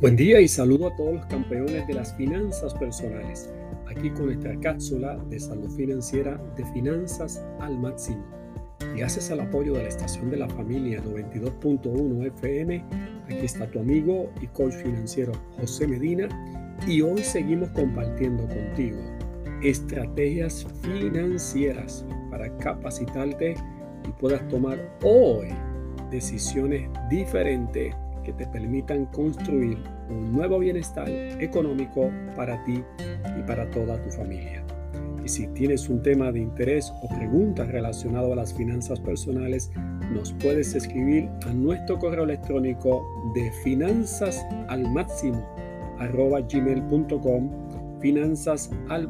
Buen día y saludo a todos los campeones de las finanzas personales, aquí con nuestra cápsula de salud financiera de finanzas al máximo. Gracias al apoyo de la estación de la familia 92.1 FM, aquí está tu amigo y coach financiero José Medina y hoy seguimos compartiendo contigo estrategias financieras para capacitarte y puedas tomar hoy decisiones diferentes que te permitan construir un nuevo bienestar económico para ti y para toda tu familia. Y si tienes un tema de interés o preguntas relacionado a las finanzas personales, nos puedes escribir a nuestro correo electrónico de finanzas al máximo arroba gmail.com finanzas al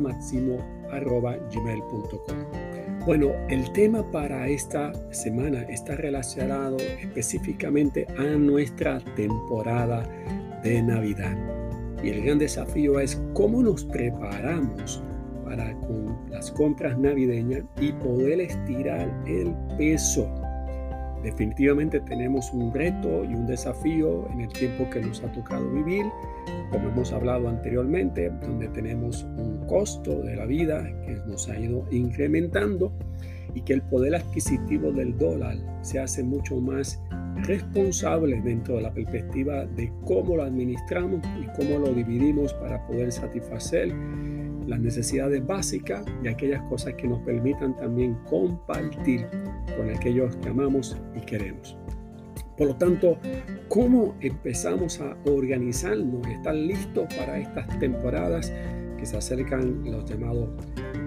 bueno, el tema para esta semana está relacionado específicamente a nuestra temporada de Navidad. Y el gran desafío es cómo nos preparamos para con las compras navideñas y poder estirar el peso Definitivamente tenemos un reto y un desafío en el tiempo que nos ha tocado vivir, como hemos hablado anteriormente, donde tenemos un costo de la vida que nos ha ido incrementando y que el poder adquisitivo del dólar se hace mucho más responsable dentro de la perspectiva de cómo lo administramos y cómo lo dividimos para poder satisfacer las necesidades básicas y aquellas cosas que nos permitan también compartir con aquellos que amamos y queremos. Por lo tanto, ¿cómo empezamos a organizarnos estar listos para estas temporadas que se acercan los llamados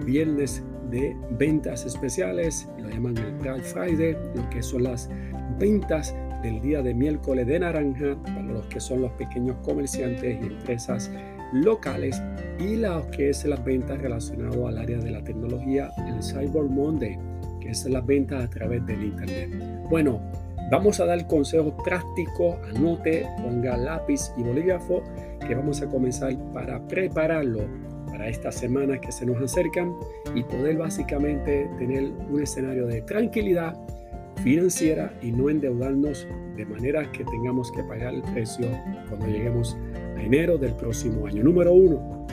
viernes de ventas especiales, lo llaman el Black Friday, lo que son las ventas del día de miércoles de naranja para los que son los pequeños comerciantes y empresas locales y lo que es las ventas relacionadas al área de la tecnología, el Cyber Monday, que es las ventas a través del Internet. Bueno, vamos a dar consejos prácticos, anote, ponga lápiz y bolígrafo, que vamos a comenzar para prepararlo para estas semanas que se nos acercan y poder básicamente tener un escenario de tranquilidad financiera y no endeudarnos de manera que tengamos que pagar el precio cuando lleguemos enero del próximo año. Número uno,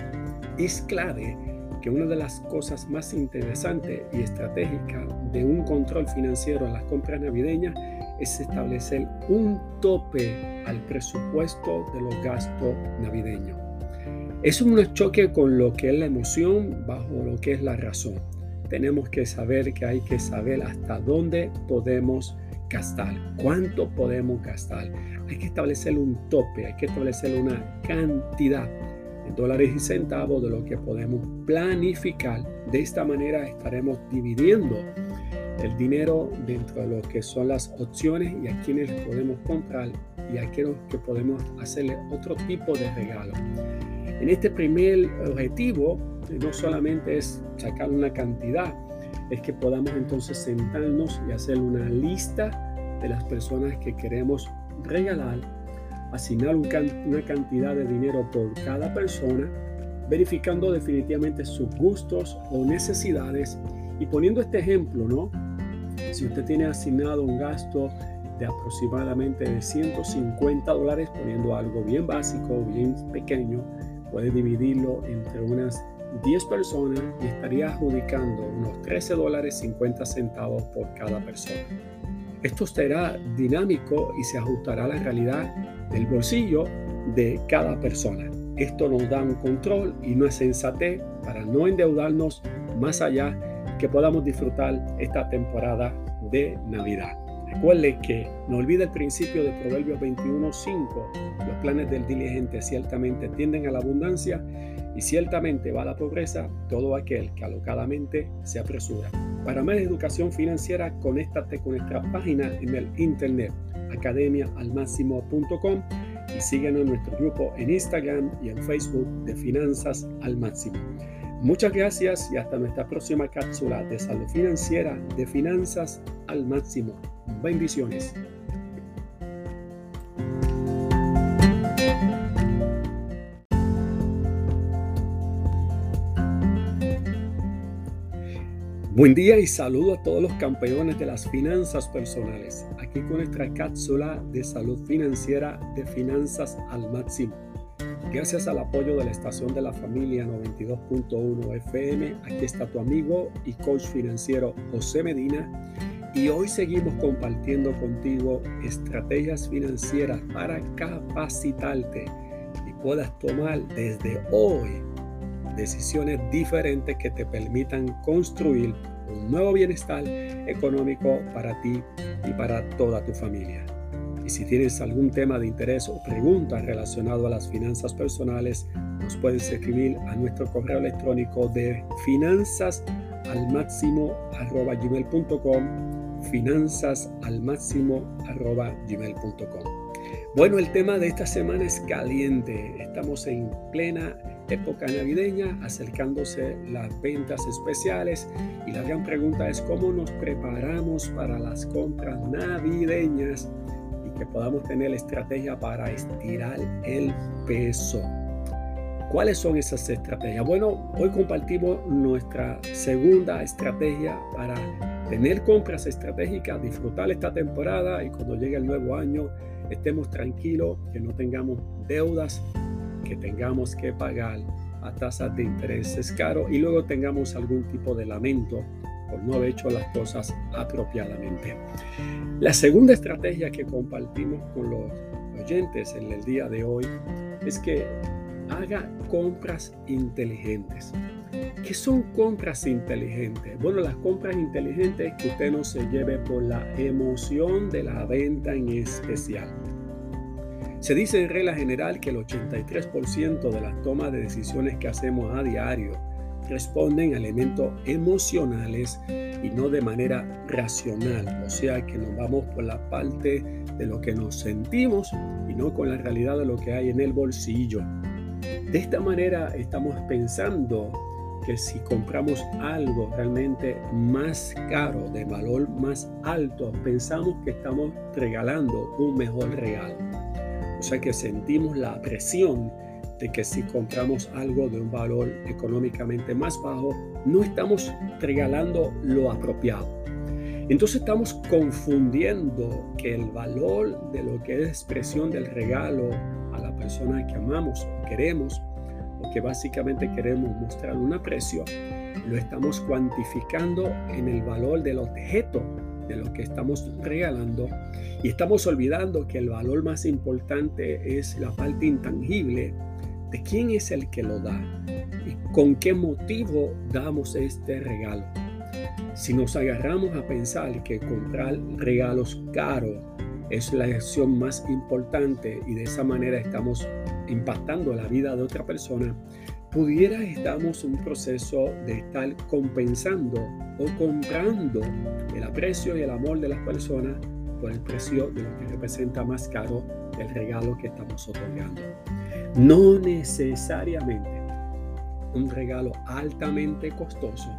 es clave que una de las cosas más interesantes y estratégicas de un control financiero en las compras navideñas es establecer un tope al presupuesto de los gastos navideños. Es un choque con lo que es la emoción bajo lo que es la razón tenemos que saber que hay que saber hasta dónde podemos gastar, cuánto podemos gastar. Hay que establecer un tope, hay que establecer una cantidad en dólares y centavos de lo que podemos planificar. De esta manera estaremos dividiendo el dinero dentro de lo que son las opciones y a quienes podemos comprar y a quienes que podemos hacerle otro tipo de regalo. En este primer objetivo, no solamente es sacar una cantidad, es que podamos entonces sentarnos y hacer una lista de las personas que queremos regalar, asignar una cantidad de dinero por cada persona, verificando definitivamente sus gustos o necesidades y poniendo este ejemplo, ¿no? Si usted tiene asignado un gasto de aproximadamente de 150 dólares, poniendo algo bien básico, bien pequeño, puede dividirlo entre unas 10 personas y estaría adjudicando unos 13 dólares 50 centavos por cada persona. Esto será dinámico y se ajustará a la realidad del bolsillo de cada persona. Esto nos da un control y una sensatez para no endeudarnos más allá que podamos disfrutar esta temporada de Navidad. Recuerde que no olvide el principio de Proverbios 21.5. Los planes del diligente ciertamente tienden a la abundancia y ciertamente va a la pobreza todo aquel que alocadamente se apresura. Para más educación financiera, conéctate con nuestra página en el internet academiaalmáximo.com y síguenos en nuestro grupo en Instagram y en Facebook de Finanzas al Máximo. Muchas gracias y hasta nuestra próxima cápsula de salud financiera de Finanzas al Máximo. Bendiciones. Buen día y saludo a todos los campeones de las finanzas personales. Aquí con nuestra cápsula de salud financiera de finanzas al máximo. Gracias al apoyo de la estación de la familia 92.1 FM, aquí está tu amigo y coach financiero José Medina. Y hoy seguimos compartiendo contigo estrategias financieras para capacitarte y puedas tomar desde hoy decisiones diferentes que te permitan construir un nuevo bienestar económico para ti y para toda tu familia. Y si tienes algún tema de interés o pregunta relacionado a las finanzas personales, nos puedes escribir a nuestro correo electrónico de finanzas al máximo gmail.com finanzas al máximo gmail.com bueno, el tema de esta semana es caliente. Estamos en plena época navideña, acercándose las ventas especiales y la gran pregunta es cómo nos preparamos para las compras navideñas y que podamos tener la estrategia para estirar el peso. ¿Cuáles son esas estrategias? Bueno, hoy compartimos nuestra segunda estrategia para tener compras estratégicas, disfrutar esta temporada y cuando llegue el nuevo año estemos tranquilos, que no tengamos deudas, que tengamos que pagar a tasas de intereses caros y luego tengamos algún tipo de lamento por no haber hecho las cosas apropiadamente. La segunda estrategia que compartimos con los oyentes en el día de hoy es que haga compras inteligentes. ¿Qué son compras inteligentes? Bueno, las compras inteligentes es que usted no se lleve por la emoción de la venta en especial. Se dice en regla general que el 83% de las tomas de decisiones que hacemos a diario responden a elementos emocionales y no de manera racional. O sea que nos vamos por la parte de lo que nos sentimos y no con la realidad de lo que hay en el bolsillo. De esta manera estamos pensando que si compramos algo realmente más caro, de valor más alto, pensamos que estamos regalando un mejor regalo. O sea que sentimos la presión de que si compramos algo de un valor económicamente más bajo, no estamos regalando lo apropiado. Entonces estamos confundiendo que el valor de lo que es expresión del regalo a la persona que amamos o queremos o que básicamente queremos mostrar un aprecio, lo estamos cuantificando en el valor del objeto de lo que estamos regalando y estamos olvidando que el valor más importante es la parte intangible de quién es el que lo da y con qué motivo damos este regalo. Si nos agarramos a pensar que comprar regalos caros es la acción más importante y de esa manera estamos impactando la vida de otra persona, pudiera estamos en un proceso de estar compensando o comprando el aprecio y el amor de las personas por el precio de lo que representa más caro el regalo que estamos otorgando. No necesariamente un regalo altamente costoso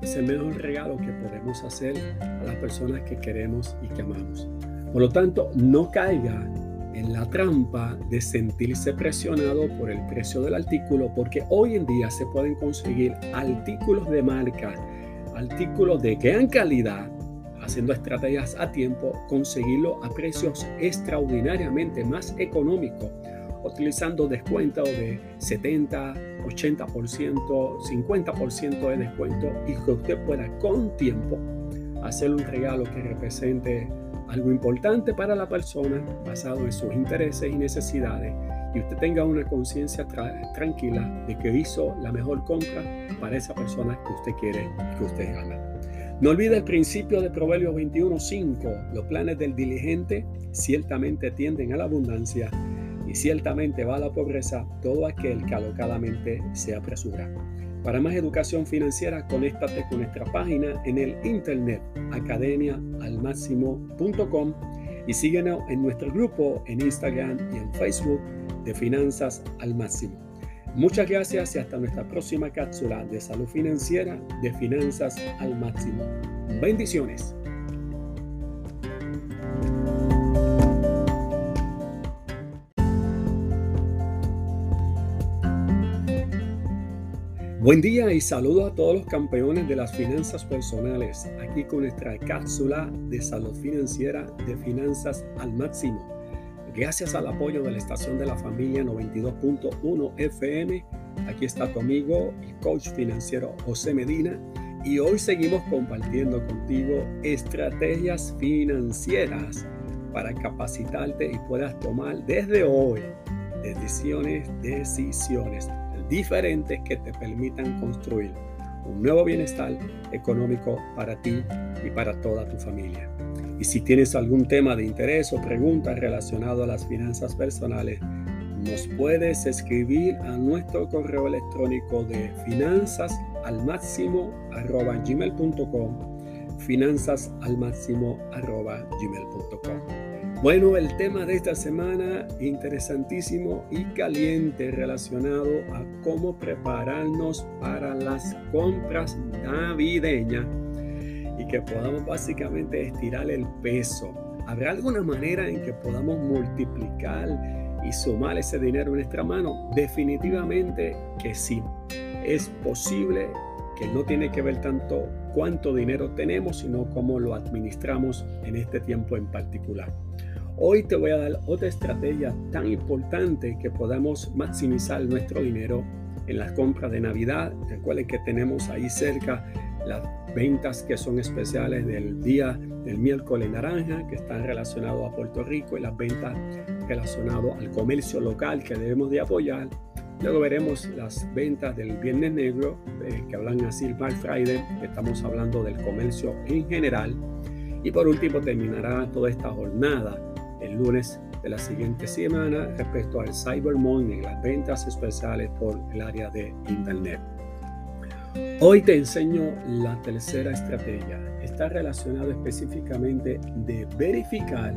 es el mejor regalo que podemos hacer a las personas que queremos y que amamos. Por lo tanto, no caiga en la trampa de sentirse presionado por el precio del artículo, porque hoy en día se pueden conseguir artículos de marca, artículos de gran calidad, haciendo estrategias a tiempo, conseguirlo a precios extraordinariamente más económicos, utilizando descuentos de 70, 80%, 50% de descuento y que usted pueda con tiempo hacer un regalo que represente algo importante para la persona basado en sus intereses y necesidades y usted tenga una conciencia tranquila de que hizo la mejor compra para esa persona que usted quiere y que usted ama. No olvide el principio de Proverbios 21.5. Los planes del diligente ciertamente tienden a la abundancia y ciertamente va a la pobreza todo aquel que alocadamente se apresura. Para más educación financiera, conéctate con nuestra página en el internet academiaalmáximo.com y síguenos en nuestro grupo en Instagram y en Facebook de Finanzas al Máximo. Muchas gracias y hasta nuestra próxima cápsula de salud financiera de Finanzas al Máximo. Bendiciones. Buen día y saludo a todos los campeones de las finanzas personales, aquí con nuestra cápsula de salud financiera de finanzas al máximo. Gracias al apoyo de la estación de la familia 92.1 FM, aquí está tu amigo y coach financiero José Medina. Y hoy seguimos compartiendo contigo estrategias financieras para capacitarte y puedas tomar desde hoy decisiones, decisiones diferentes que te permitan construir un nuevo bienestar económico para ti y para toda tu familia. Y si tienes algún tema de interés o pregunta relacionado a las finanzas personales, nos puedes escribir a nuestro correo electrónico de finanzas al máximo gmail.com finanzas al máximo gmail.com bueno, el tema de esta semana interesantísimo y caliente relacionado a cómo prepararnos para las compras navideñas y que podamos básicamente estirar el peso. ¿Habrá alguna manera en que podamos multiplicar y sumar ese dinero en nuestra mano? Definitivamente que sí. Es posible que no tiene que ver tanto cuánto dinero tenemos, sino cómo lo administramos en este tiempo en particular. Hoy te voy a dar otra estrategia tan importante que podamos maximizar nuestro dinero en las compras de Navidad. Recuerden que tenemos ahí cerca las ventas que son especiales del día del miércoles naranja, que están relacionados a Puerto Rico, y las ventas relacionadas al comercio local que debemos de apoyar. Luego veremos las ventas del Viernes Negro, eh, que hablan así Black Friday, estamos hablando del comercio en general. Y por último terminará toda esta jornada el lunes de la siguiente semana respecto al Cyber Monday, las ventas especiales por el área de Internet. Hoy te enseño la tercera estrategia. Está relacionado específicamente de verificar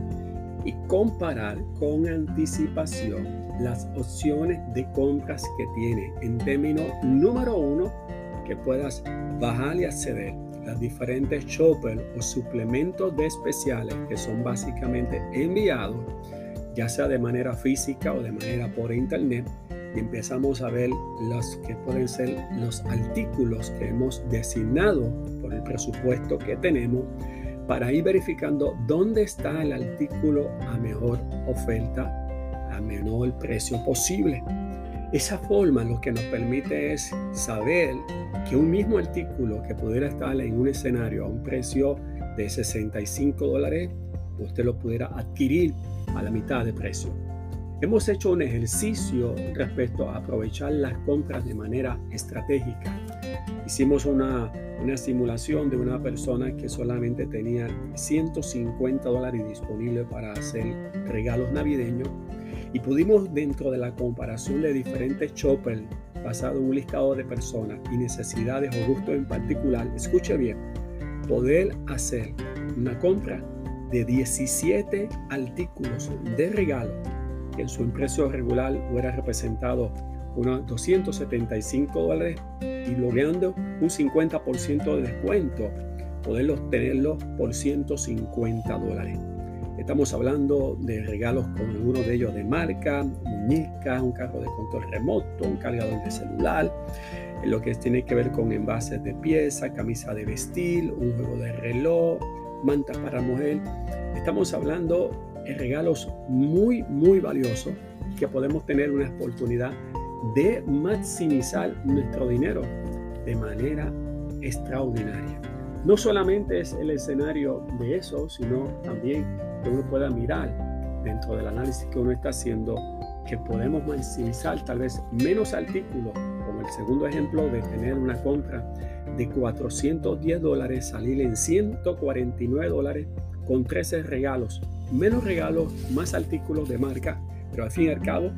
y comparar con anticipación las opciones de compras que tiene. En términos número uno que puedas bajar y acceder las diferentes shoppers o suplementos de especiales que son básicamente enviados, ya sea de manera física o de manera por internet, y empezamos a ver los que pueden ser los artículos que hemos designado por el presupuesto que tenemos para ir verificando dónde está el artículo a mejor oferta, a menor precio posible. Esa forma lo que nos permite es saber que un mismo artículo que pudiera estar en un escenario a un precio de 65 dólares, usted lo pudiera adquirir a la mitad de precio. Hemos hecho un ejercicio respecto a aprovechar las compras de manera estratégica. Hicimos una, una simulación de una persona que solamente tenía 150 dólares disponibles para hacer regalos navideños y pudimos dentro de la comparación de diferentes shoppers basado en un listado de personas y necesidades o gustos en particular, escuche bien, poder hacer una compra de 17 artículos de regalo que en su precio regular hubiera representado unos 275 dólares y logrando un 50% de descuento, poderlos tenerlos por 150 dólares. Estamos hablando de regalos con uno de ellos de marca, muñecas, un carro de control remoto, un cargador de celular, lo que tiene que ver con envases de pieza, camisa de vestir, un juego de reloj, manta para mujer. Estamos hablando de regalos muy, muy valiosos que podemos tener una oportunidad de maximizar nuestro dinero de manera extraordinaria. No solamente es el escenario de eso, sino también que uno pueda mirar dentro del análisis que uno está haciendo, que podemos maximizar tal vez menos artículos, como el segundo ejemplo de tener una compra de 410 dólares, salir en 149 dólares con 13 regalos, menos regalos, más artículos de marca, pero al fin y al cabo,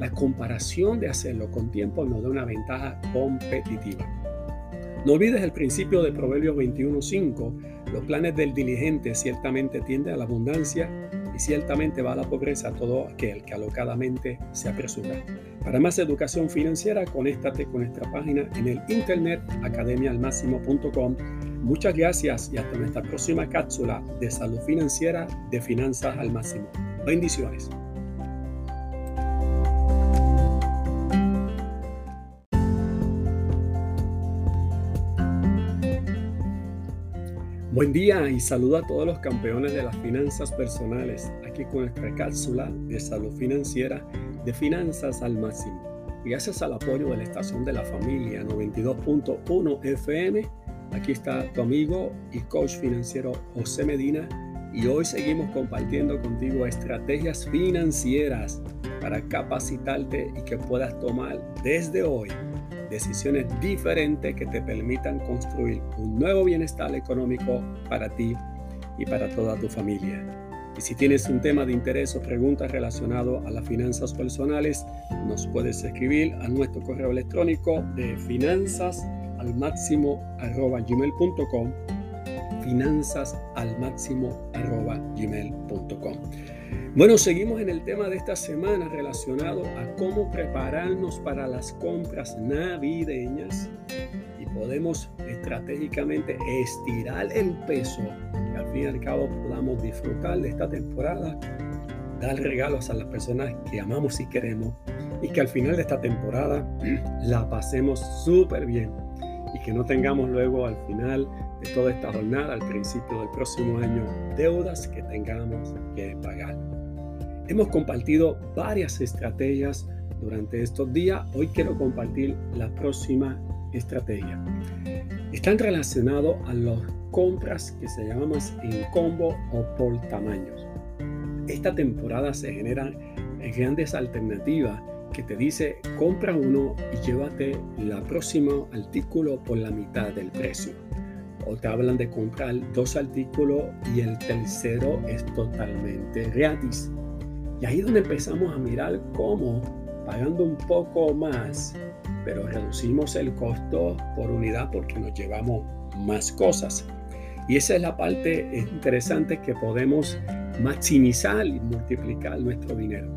la comparación de hacerlo con tiempo nos da una ventaja competitiva. No olvides el principio de Proverbios 21.5. Los planes del diligente ciertamente tienden a la abundancia y ciertamente va a la pobreza todo aquel que alocadamente se apresura. Para más educación financiera, conéctate con nuestra página en el internet academialmáximo.com. Muchas gracias y hasta nuestra próxima cápsula de salud financiera de finanzas al máximo. Bendiciones. Buen día y saludo a todos los campeones de las finanzas personales, aquí con nuestra cápsula de salud financiera de finanzas al máximo. Gracias al apoyo de la estación de la familia 92.1 FM, aquí está tu amigo y coach financiero José Medina. Y hoy seguimos compartiendo contigo estrategias financieras para capacitarte y que puedas tomar desde hoy decisiones diferentes que te permitan construir un nuevo bienestar económico para ti y para toda tu familia. Y si tienes un tema de interés o preguntas relacionado a las finanzas personales, nos puedes escribir a nuestro correo electrónico de finanzas al máximo gmail.com finanzas al máximo gmail.com bueno, seguimos en el tema de esta semana relacionado a cómo prepararnos para las compras navideñas y podemos estratégicamente estirar el peso que al fin y al cabo podamos disfrutar de esta temporada, dar regalos a las personas que amamos y queremos y que al final de esta temporada la pasemos súper bien y que no tengamos luego al final de toda esta jornada, al principio del próximo año, deudas que tengamos que pagar. Hemos compartido varias estrategias durante estos días. Hoy quiero compartir la próxima estrategia. Están relacionados a las compras que se llaman en combo o por tamaños. Esta temporada se generan grandes alternativas que te dice compra uno y llévate la próximo artículo por la mitad del precio. O te hablan de comprar dos artículos y el tercero es totalmente gratis. Y ahí es donde empezamos a mirar cómo, pagando un poco más, pero reducimos el costo por unidad porque nos llevamos más cosas. Y esa es la parte interesante que podemos maximizar y multiplicar nuestro dinero.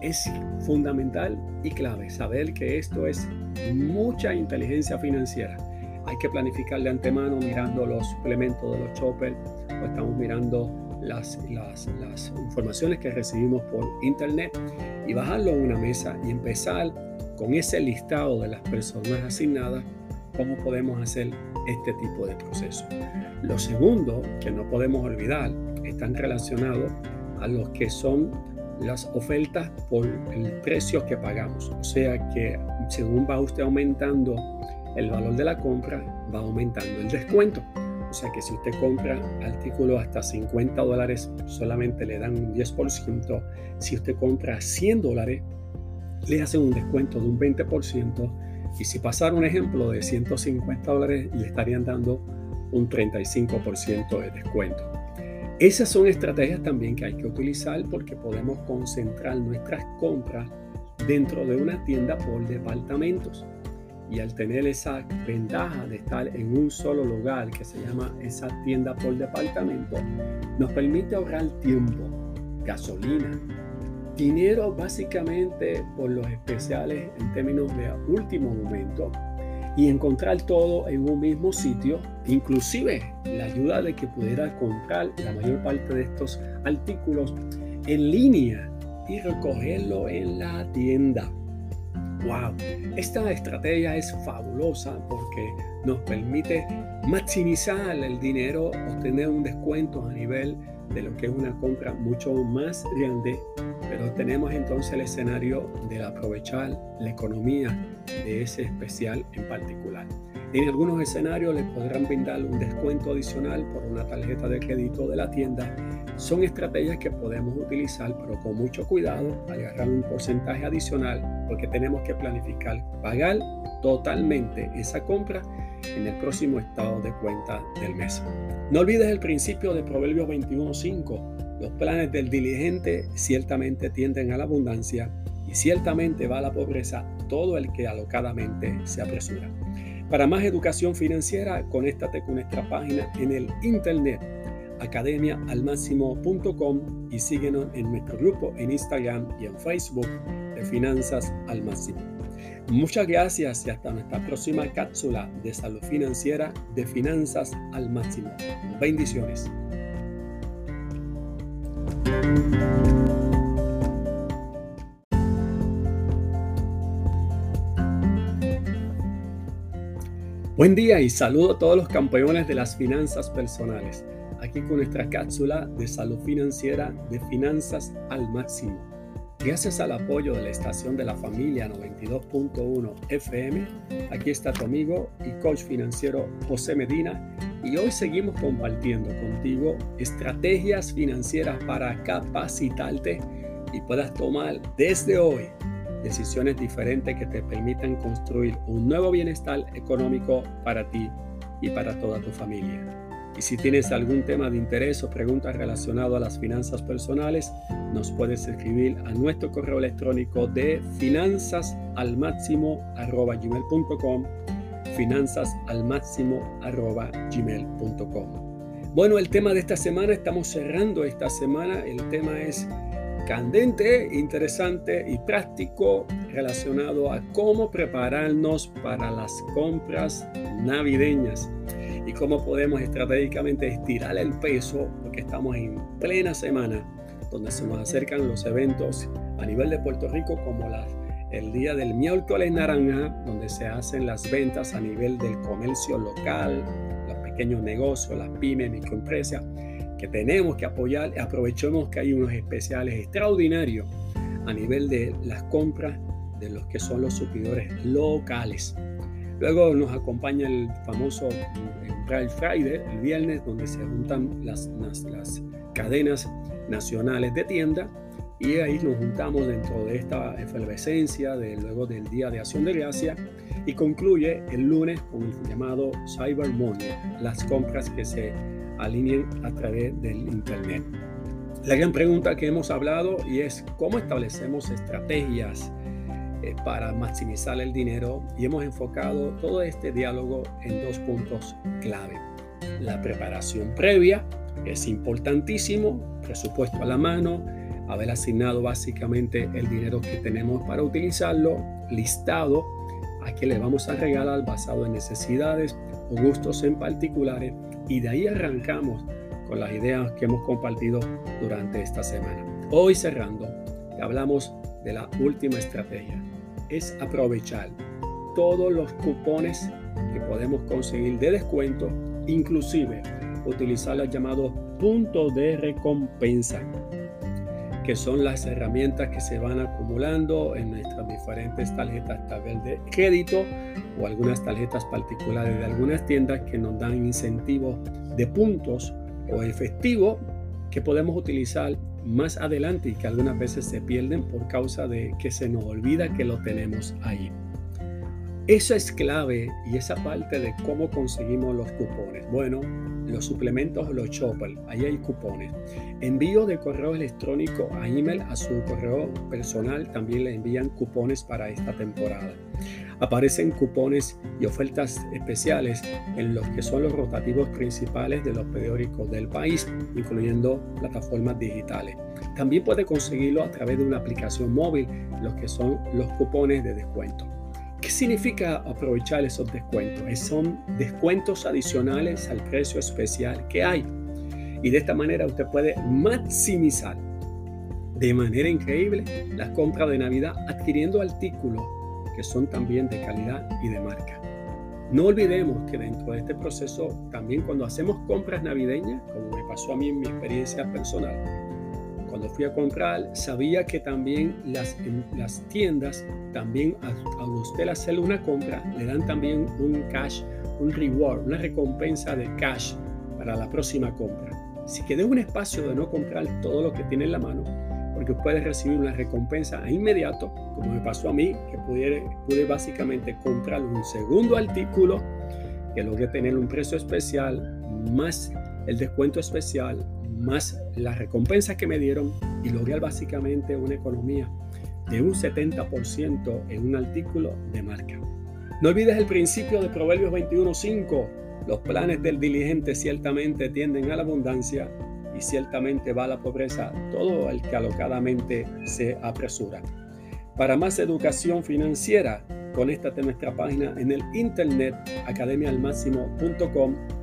Es fundamental y clave saber que esto es mucha inteligencia financiera. Hay que planificar de antemano mirando los suplementos de los choppers o estamos mirando las, las, las informaciones que recibimos por internet y bajarlo a una mesa y empezar con ese listado de las personas asignadas, cómo podemos hacer este tipo de proceso. Lo segundo que no podemos olvidar están relacionados a los que son las ofertas por el precio que pagamos. O sea que según va usted aumentando el valor de la compra, va aumentando el descuento. O sea que si usted compra artículos hasta 50 dólares, solamente le dan un 10%. Si usted compra 100 dólares, le hacen un descuento de un 20%. Y si pasara un ejemplo de 150 dólares, le estarían dando un 35% de descuento. Esas son estrategias también que hay que utilizar porque podemos concentrar nuestras compras dentro de una tienda por departamentos. Y al tener esa ventaja de estar en un solo lugar que se llama esa tienda por departamento, nos permite ahorrar tiempo, gasolina, dinero básicamente por los especiales en términos de último momento y encontrar todo en un mismo sitio, inclusive la ayuda de que pudiera comprar la mayor parte de estos artículos en línea y recogerlo en la tienda. ¡Wow! Esta estrategia es fabulosa porque nos permite maximizar el dinero, obtener un descuento a nivel de lo que es una compra mucho más grande, pero tenemos entonces el escenario de aprovechar la economía de ese especial en particular. En algunos escenarios les podrán brindar un descuento adicional por una tarjeta de crédito de la tienda. Son estrategias que podemos utilizar, pero con mucho cuidado, agarrar un porcentaje adicional, porque tenemos que planificar pagar totalmente esa compra en el próximo estado de cuenta del mes. No olvides el principio de Proverbios 21.5. Los planes del diligente ciertamente tienden a la abundancia y ciertamente va a la pobreza todo el que alocadamente se apresura. Para más educación financiera, conéctate con nuestra página en el internet academiaalmáximo.com y síguenos en nuestro grupo en Instagram y en Facebook de Finanzas al Máximo. Muchas gracias y hasta nuestra próxima cápsula de salud financiera de Finanzas al Máximo. Bendiciones. Buen día y saludo a todos los campeones de las finanzas personales. Aquí con nuestra cápsula de salud financiera de finanzas al máximo. Gracias al apoyo de la estación de la familia 92.1 FM, aquí está tu amigo y coach financiero José Medina y hoy seguimos compartiendo contigo estrategias financieras para capacitarte y puedas tomar desde hoy decisiones diferentes que te permitan construir un nuevo bienestar económico para ti y para toda tu familia. Y si tienes algún tema de interés o preguntas relacionado a las finanzas personales, nos puedes escribir a nuestro correo electrónico de finanzasalmáximo.gmail.com finanzasalmáximo.gmail.com Bueno, el tema de esta semana, estamos cerrando esta semana, el tema es candente, interesante y práctico relacionado a cómo prepararnos para las compras navideñas y cómo podemos estratégicamente estirar el peso porque estamos en plena semana donde se nos acercan los eventos a nivel de Puerto Rico como el día del miércoles naranja donde se hacen las ventas a nivel del comercio local, los pequeños negocios, las pymes, microempresas que tenemos que apoyar. Aprovechemos que hay unos especiales extraordinarios a nivel de las compras de los que son los supidores locales. Luego nos acompaña el famoso Black Friday, el viernes, donde se juntan las, las, las cadenas nacionales de tienda y ahí nos juntamos dentro de esta efervescencia de luego del Día de Acción de Gracia y concluye el lunes con el llamado Cyber Monday, las compras que se alineen a través del Internet. La gran pregunta que hemos hablado y es cómo establecemos estrategias eh, para maximizar el dinero y hemos enfocado todo este diálogo en dos puntos clave. La preparación previa, es importantísimo, presupuesto a la mano, haber asignado básicamente el dinero que tenemos para utilizarlo, listado a qué le vamos a regalar basado en necesidades o gustos en particulares y de ahí arrancamos con las ideas que hemos compartido durante esta semana. Hoy cerrando, hablamos de la última estrategia, es aprovechar todos los cupones que podemos conseguir de descuento, inclusive utilizar los llamados puntos de recompensa que son las herramientas que se van acumulando en nuestras diferentes tarjetas tal de crédito o algunas tarjetas particulares de algunas tiendas que nos dan incentivos de puntos o efectivo que podemos utilizar más adelante y que algunas veces se pierden por causa de que se nos olvida que lo tenemos ahí. Eso es clave y esa parte de cómo conseguimos los cupones. Bueno, los suplementos, los choppers, ahí hay cupones. Envío de correo electrónico a email a su correo personal, también le envían cupones para esta temporada. Aparecen cupones y ofertas especiales en los que son los rotativos principales de los periódicos del país, incluyendo plataformas digitales. También puede conseguirlo a través de una aplicación móvil, los que son los cupones de descuento. ¿Qué significa aprovechar esos descuentos? Son descuentos adicionales al precio especial que hay. Y de esta manera usted puede maximizar de manera increíble la compra de Navidad adquiriendo artículos que son también de calidad y de marca. No olvidemos que dentro de este proceso, también cuando hacemos compras navideñas, como me pasó a mí en mi experiencia personal, cuando fui a comprar, sabía que también las, las tiendas, también a, usted hacer una compra, le dan también un cash, un reward, una recompensa de cash para la próxima compra. Si quede un espacio de no comprar todo lo que tiene en la mano, porque puede recibir una recompensa a inmediato, como me pasó a mí, que pude básicamente comprar un segundo artículo que logré tener un precio especial, más el descuento especial, más la recompensa que me dieron y logré básicamente una economía de un 70% en un artículo de marca. No olvides el principio de Proverbios 21.5. Los planes del diligente ciertamente tienden a la abundancia y ciertamente va a la pobreza todo el que alocadamente se apresura. Para más educación financiera, conéctate a nuestra página en el internet academialmáximo.com